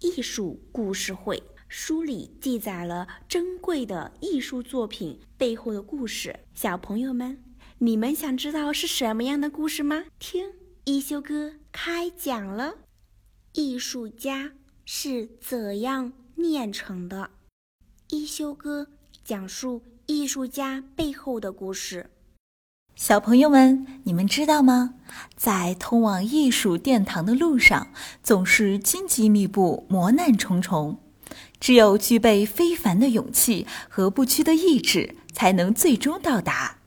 艺术故事会》，书里记载了珍贵的艺术作品背后的故事。小朋友们，你们想知道是什么样的故事吗？听。一休哥开讲了，艺术家是怎样炼成的？一休哥讲述艺术家背后的故事。小朋友们，你们知道吗？在通往艺术殿堂的路上，总是荆棘密布、磨难重重。只有具备非凡的勇气和不屈的意志，才能最终到达。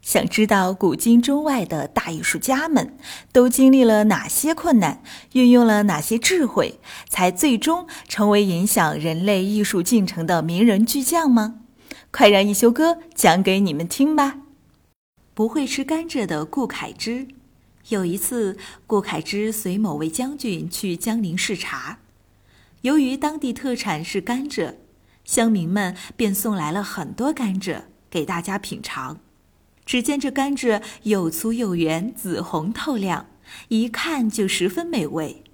想知道古今中外的大艺术家们都经历了哪些困难，运用了哪些智慧，才最终成为影响人类艺术进程的名人巨匠吗？快让一休哥讲给你们听吧！不会吃甘蔗的顾恺之，有一次，顾恺之随某位将军去江宁视察，由于当地特产是甘蔗，乡民们便送来了很多甘蔗给大家品尝。只见这甘蔗又粗又圆，紫红透亮，一看就十分美味。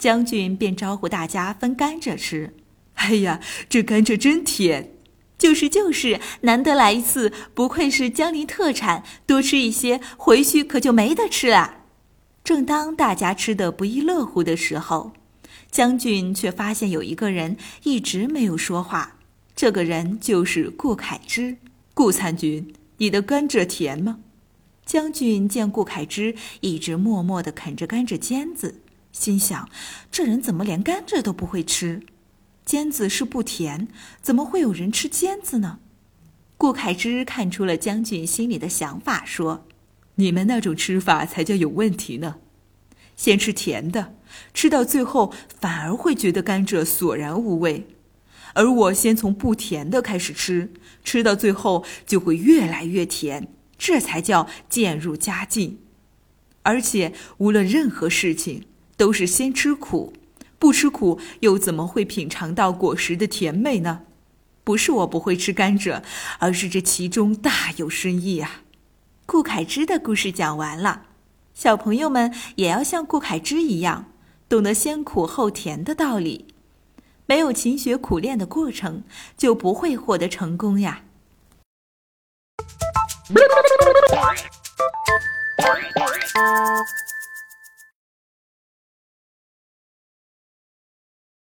将军便招呼大家分甘蔗吃。哎呀，这甘蔗真甜！就是就是，难得来一次，不愧是江陵特产，多吃一些，回去可就没得吃了。正当大家吃得不亦乐乎的时候，将军却发现有一个人一直没有说话。这个人就是顾恺之，顾参军。你的甘蔗甜吗？将军见顾恺之一直默默地啃着甘蔗尖子，心想：这人怎么连甘蔗都不会吃？尖子是不甜，怎么会有人吃尖子呢？顾恺之看出了将军心里的想法，说：“你们那种吃法才叫有问题呢。先吃甜的，吃到最后反而会觉得甘蔗索然无味。”而我先从不甜的开始吃，吃到最后就会越来越甜，这才叫渐入佳境。而且无论任何事情，都是先吃苦，不吃苦又怎么会品尝到果实的甜美呢？不是我不会吃甘蔗而是这其中大有深意啊。顾恺之的故事讲完了小朋友们也要像顾恺之一样懂得先苦后甜的道理。没有勤学苦练的过程就不会获得成功呀。